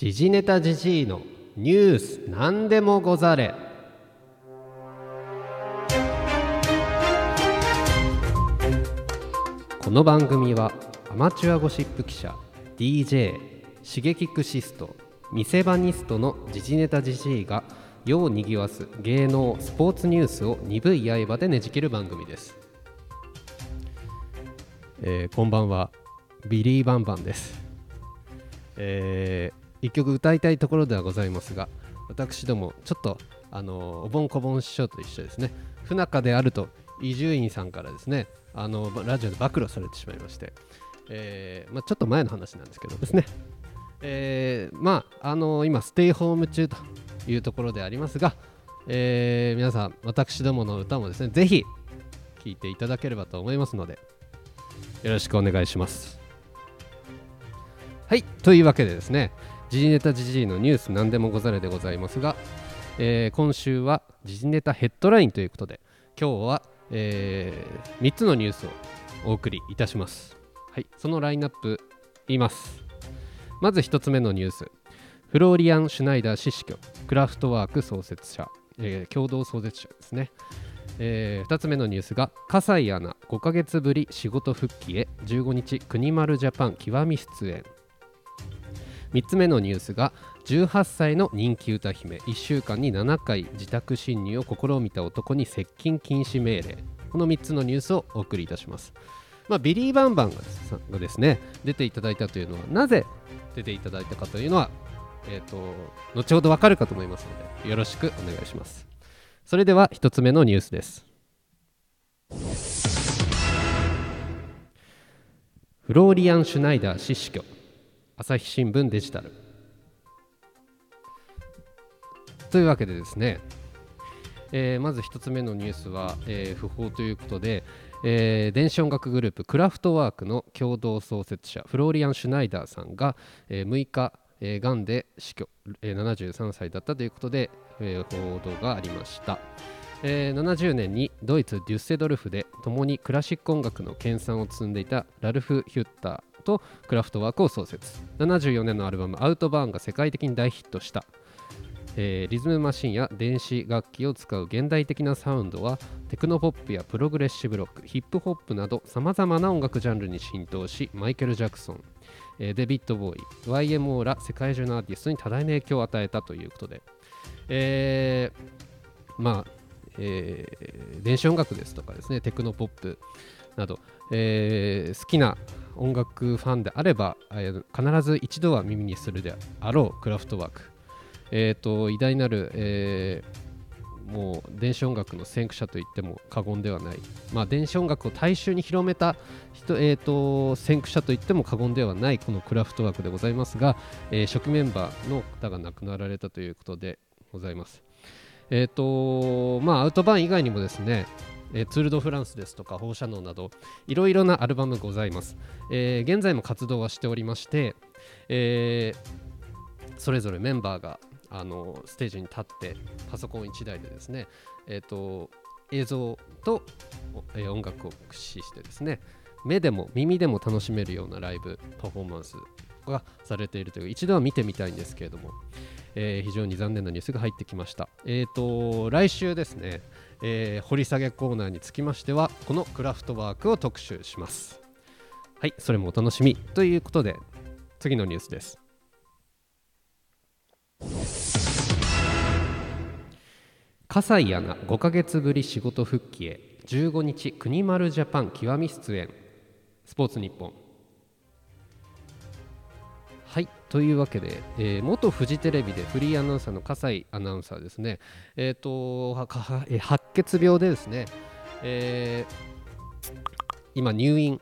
時事ネタじじいのニュースなんでもござれ。この番組はアマチュアゴシップ記者 DJ シゲキクシスト見せ場ニストの時事ネタじじいが世をにぎわす芸能スポーツニュースを鈍い刃でねじ切る番組です、えーこんばんは。ビリー・バンバンです。えー一曲歌いたいところではございますが私どもちょっとあのおぼんこぼん師匠と一緒ですね。不仲であると伊集院さんからですねあのラジオで暴露されてしまいまして、えーまあ、ちょっと前の話なんですけどですね、えーまああの今ステイホーム中というところでありますが、えー皆さん私どもの歌もですねぜひ聴いていただければと思いますのでよろしくお願いします。はいというわけでですね時事ネタ時事のニュース何でもござれでございますが、えー今週は時事ネタヘッドラインということで今日は、え3つのニュースをお送りいたします。はいそのラインナップ言います。まず1つ目のニュース。フローリアン・シュナイダー氏死去クラフトワーク創設者、えー共同創設者ですね。え2つ目のニュースが笠井アナ5ヶ月ぶり仕事復帰へ15日国丸ジャパン極み出演。3つ目のニュースが18歳の人気歌姫1週間に7回自宅侵入を試みた男に接近禁止命令。この3つのニュースをお送りいたします、まあ、ビリー・バンバンがですがですね出ていただいたというのはなぜ出ていただいたかというのは、えー、と後ほどわかるかと思いますのでよろしくお願いします。それでは1つ目のニュースです。フローリアン・シュナイダー氏死去朝日新聞デジタルというわけでですね、えーまず1つ目のニュースは、えー不法ということで、えー電子音楽グループクラフトワークの共同創設者フローリアン・シュナイダーさんが、えー6日、えー、がんで死去、えー73歳だったということで、えー報道がありました。えー70年にドイツ・デュッセルドルフで共にクラシック音楽の研鑽を積んでいたラルフ・ヒュッターとクラフトワークを創設。74年のアルバム「アウトバーン」が世界的に大ヒットした、えーリズムマシンや電子楽器を使う現代的なサウンドはテクノポップやプログレッシブロックヒップホップなどさまざまな音楽ジャンルに浸透しマイケル・ジャクソン、えーデビッド・ボーイ YMO ら世界中のアーティストに多大な影響を与えたということで、えーまあえー電子音楽ですとかですねテクノポップ。など、えー好きな音楽ファンであれば、えー必ず一度は耳にするであろうクラフトワーク、えー、と偉大なる、えーもう電子音楽の先駆者といっても過言ではない、まあ、電子音楽を大衆に広めた人、えー、と先駆者といっても過言ではないこのクラフトワークでございますが、えー初期メンバーの方が亡くなられたということでございます。えっ、とまあアウトバーン以外にもですね、えーツール・ド・フランスですとか放射能などいろいろなアルバムございます、えー現在も活動はしておりまして、えーそれぞれメンバーがあのステージに立ってパソコン1台でですね、えー、と映像と、え音楽を駆使してですね目でも耳でも楽しめるようなライブパフォーマンスがされているという一度は見てみたいんですけれども、えー非常に残念なニュースが入ってきました。えー、と来週ですね、えー掘り下げコーナーにつきましてはこのクラフトワークを特集します。はい、それもお楽しみということで次のニュースです。笠井アナ5ヶ月ぶり仕事復帰へ15日国丸ジャパン極み出演スポーツニッポンというわけで、えー元フジテレビでフリーアナウンサーの笠井アナウンサーですね。えっ、とえー白血病でですね、えー今入院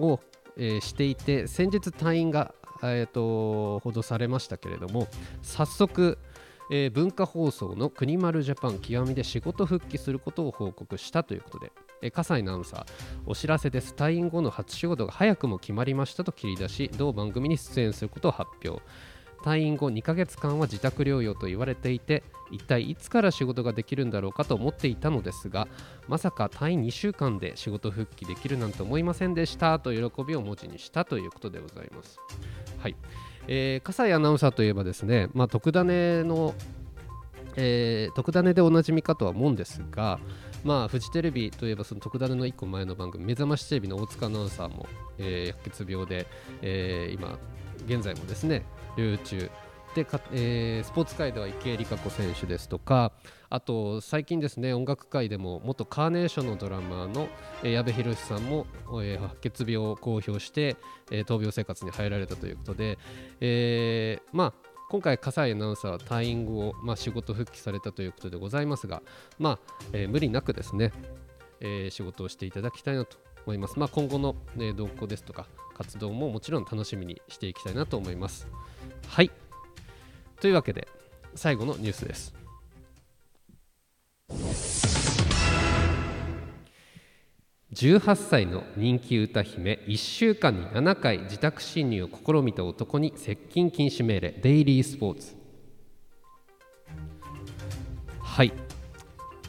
を、えーしていて先日退院が、えー、と報道されましたけれども早速、えー文化放送の国丸ジャパン極みで仕事復帰することを報告したということで、え笠井アナウンサーお知らせです。退院後の初仕事が早くも決まりましたと切り出し同番組に出演することを発表。退院後2ヶ月間は自宅療養と言われていて一体いつから仕事ができるんだろうかと思っていたのですがまさか退院2週間で仕事復帰できるなんて思いませんでしたと喜びを文字にしたということでございます。はい。えー、笠井アナウンサーといえばですね、まあ、特ダネの、えー、特ダネでおなじみかとは思うんですが、まあ、フジテレビといえばその特ダネの1個前の番組、目覚ましテレビの大塚アナウンサーも、えー、白血病で、えー、今、現在もですね、療養中でか、えー、スポーツ界では池江璃花子選手ですとかあと最近ですね音楽界でも元カーネーションのドラマーの、え、矢部寛さんも、えー、白血病を公表して、えー、闘病生活に入られたということで、えー、まあ今回、笠井アナウンサーは退院後、まあ、仕事復帰されたということでございますが、まあえー、無理なくですね、えー、仕事をしていただきたいなと思います。まあ、今後の、ね、動向ですとか活動ももちろん楽しみにしていきたいなと思います。はいというわけで最後のニュースです18歳の人気歌姫1週間に7回自宅侵入を試みた男に接近禁止命令デイリースポーツ。はい。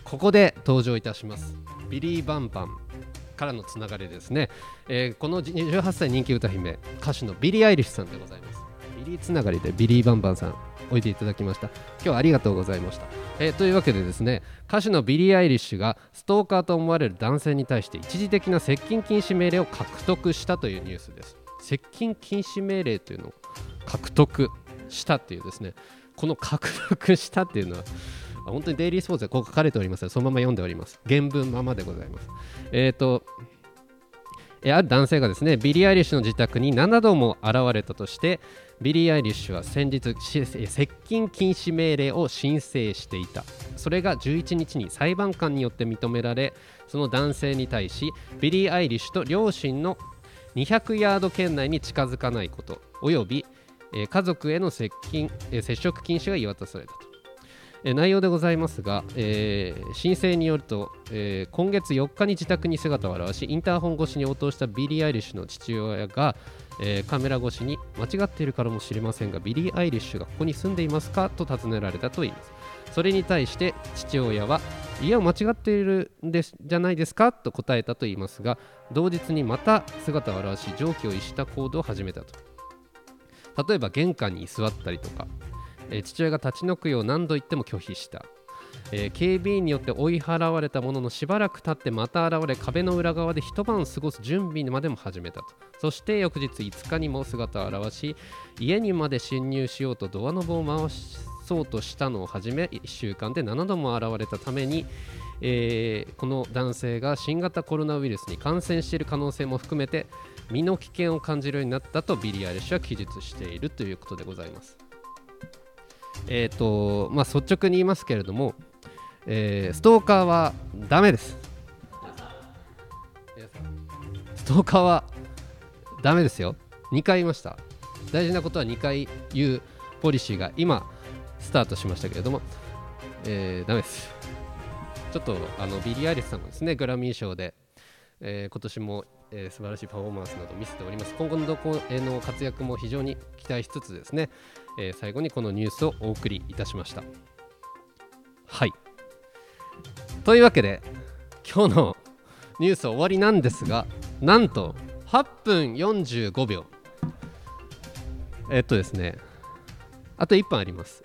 ここで登場いたします。ビリー・バンバンからのつながりですね、えー、この18歳人気歌姫歌手のビリー・アイリッシュさんでございます。ビリーつながりでビリー・バンバンさん。おいていただきました。今日はありがとうございました、えー、というわけでですね歌手のビリー・アイリッシュがストーカーと思われる男性に対して一時的な接近禁止命令を獲得したというニュースです。接近禁止命令というのを獲得したっていうですねこの獲得したっていうのは本当にデイリースポーツでこう書かれておりますのでそのまま読んでおります。原文ままでございます。えっ、ー、とある男性がですねビリー・アイリッシュの自宅に7度も現れたとしてビリー・アイリッシュは先日接近禁止命令を申請していた。それが11日に裁判官によって認められその男性に対しビリー・アイリッシュと両親の200ヤード圏内に近づかないことおよび家族への接近接触禁止が言い渡されたと。え内容でございますが、えー、申請によると、えー、今月4日に自宅に姿を現しインターホン越しに応答したビリー・アイリッシュの父親が、えー、カメラ越しに間違っているからもしれませんがビリー・アイリッシュがここに住んでいますかと尋ねられたといいます。それに対して父親はいや間違っているんですじゃないですかと答えたといいますが同日にまた姿を現し常軌を逸した行動を始めたと。例えば玄関に居座ったりとか、えー、父親が立ち退くよう何度言っても拒否したえー、警備員によって追い払われたもののしばらく経ってまた現れ壁の裏側で一晩過ごす準備までも始めたとそして翌日5日にも姿を現し家にまで侵入しようとドアノブを回そうとしたのをはじめ1週間で7度も現れたために、えー、この男性が新型コロナウイルスに感染している可能性も含めて身の危険を感じるようになったとビリー・アイリッシュは記述しているということでございます。えーとまあ、率直に言いますけれども、えー、ストーカーはダメです。ストーカーはダメですよ。2回言いました。大事なことは2回言うポリシーが今スタートしましたけれども、えー、ダメです。ちょっとあのビリー・アリスさんもですねグラミー賞で、えー、今年も、えー、素晴らしいパフォーマンスなど見せております。今後のどこへの活躍も非常に期待しつつですね、えー、最後にこのニュースをお送りいたしました。はい。というわけで今日のニュース終わりなんですがなんと8分45秒。えっとですね。あと1分あります。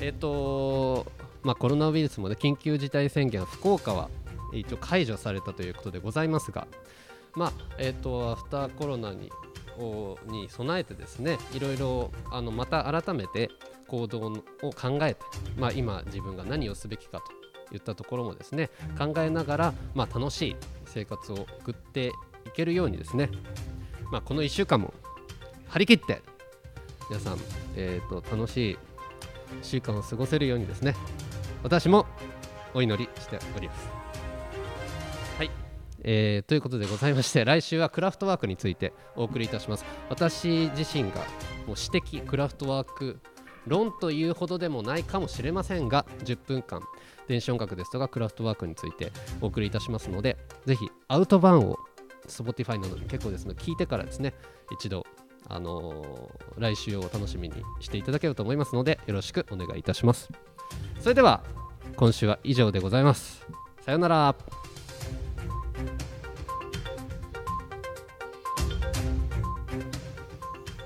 えっとまあコロナウイルスもね緊急事態宣言福岡は一応解除されたということでございますがまあえっとアフターコロナにに備えてですねいろいろあのまた改めて行動を考えて、まあ、今自分が何をすべきかと言ったところもですね考えながら、まあ、楽しい生活を送っていけるようにですね、まあ、この1週間も張り切って皆さん、えーと、楽しい1週間を過ごせるようにですね私もお祈りしております。えー、ということでございまして来週はクラフトワークについてお送りいたします。私自身がもう私的クラフトワーク論というほどでもないかもしれませんが10分間電子音楽ですとかクラフトワークについてお送りいたしますのでぜひアウトバーンを Spotify などで結構ですので聞いてからですね一度、あのー来週を楽しみにしていただけると思いますのでよろしくお願いいたします。それでは今週は以上でございます。さようなら。